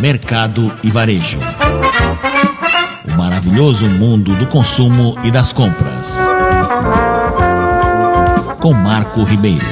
Mercado e Varejo. O maravilhoso mundo do consumo e das compras. Com Marco Ribeiro.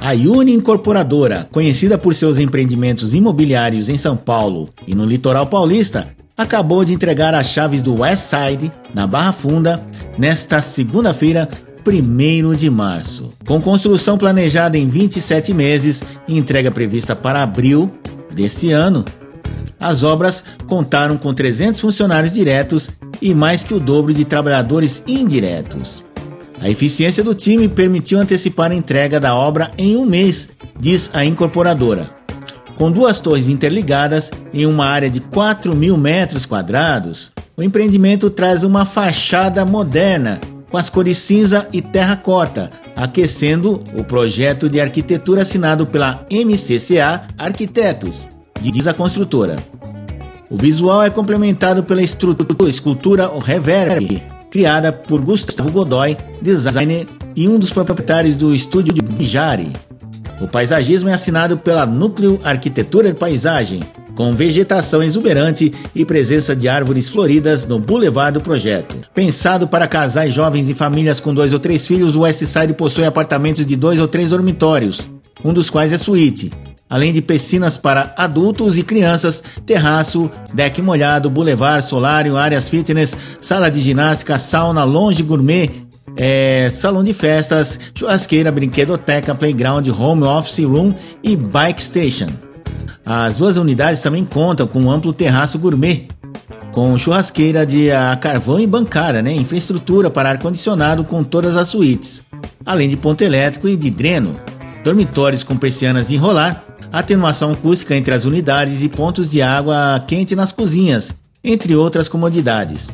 A Uni Incorporadora, conhecida por seus empreendimentos imobiliários em São Paulo e no litoral paulista, acabou de entregar as chaves do West Side, na Barra Funda, nesta segunda-feira, 1 de março. Com construção planejada em 27 meses e entrega prevista para abril deste ano, as obras contaram com 300 funcionários diretos e mais que o dobro de trabalhadores indiretos. A eficiência do time permitiu antecipar a entrega da obra em um mês, diz a incorporadora. Com duas torres interligadas em uma área de 4 mil metros quadrados, o empreendimento traz uma fachada moderna com as cores cinza e terracota, aquecendo o projeto de arquitetura assinado pela MCCA Arquitetos, diz a construtora. O visual é complementado pela escultura Reverb, criada por Gustavo Godoy, designer e um dos proprietários do estúdio de Bijari. O paisagismo é assinado pela Núcleo Arquitetura e Paisagem, com vegetação exuberante e presença de árvores floridas no boulevard do projeto. Pensado para casais jovens e famílias com dois ou três filhos, o Westside possui apartamentos de dois ou três dormitórios, um dos quais é suíte, além de piscinas para adultos e crianças, terraço, deck molhado, boulevard, solário, áreas fitness, sala de ginástica, sauna, longe gourmet, é, salão de festas, churrasqueira, brinquedoteca, playground, home office room e bike station. As duas unidades também contam com um amplo terraço gourmet, com churrasqueira de a carvão e bancada, né? infraestrutura para ar-condicionado com todas as suítes, além de ponto elétrico e de dreno, dormitórios com persianas de enrolar, atenuação acústica entre as unidades e pontos de água quente nas cozinhas, entre outras comodidades.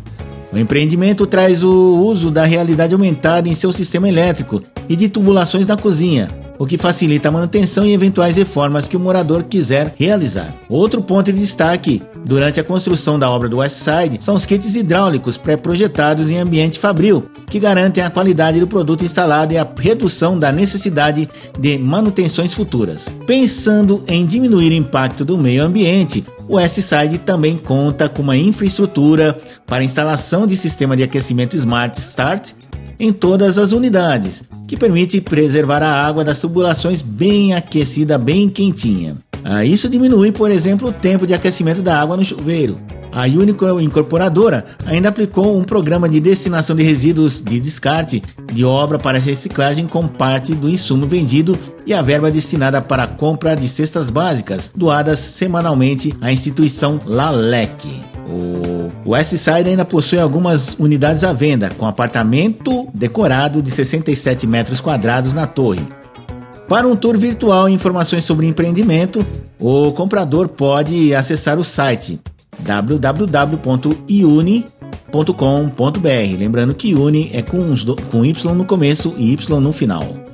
O empreendimento traz o uso da realidade aumentada em seu sistema elétrico e de tubulações na cozinha, o que facilita a manutenção e eventuais reformas que o morador quiser realizar. Outro ponto de destaque durante a construção da obra do Westside são os kits hidráulicos pré-projetados em ambiente fabril, que garantem a qualidade do produto instalado e a redução da necessidade de manutenções futuras. Pensando em diminuir o impacto do meio ambiente, o S-Side também conta com uma infraestrutura para instalação de sistema de aquecimento Smart Start em todas as unidades, que permite preservar a água das tubulações bem aquecida, bem quentinha. Ah, isso diminui, por exemplo, o tempo de aquecimento da água no chuveiro. A Unico Incorporadora ainda aplicou um programa de destinação de resíduos de descarte de obra para reciclagem com parte do insumo vendido e a verba destinada para a compra de cestas básicas doadas semanalmente à instituição Lalec. O West Side ainda possui algumas unidades à venda, com apartamento decorado de 67 metros quadrados na torre. Para um tour virtual e informações sobre empreendimento, o comprador pode acessar o site www.iuni.com.br. Lembrando que Uni é com, com Y no começo e Y no final.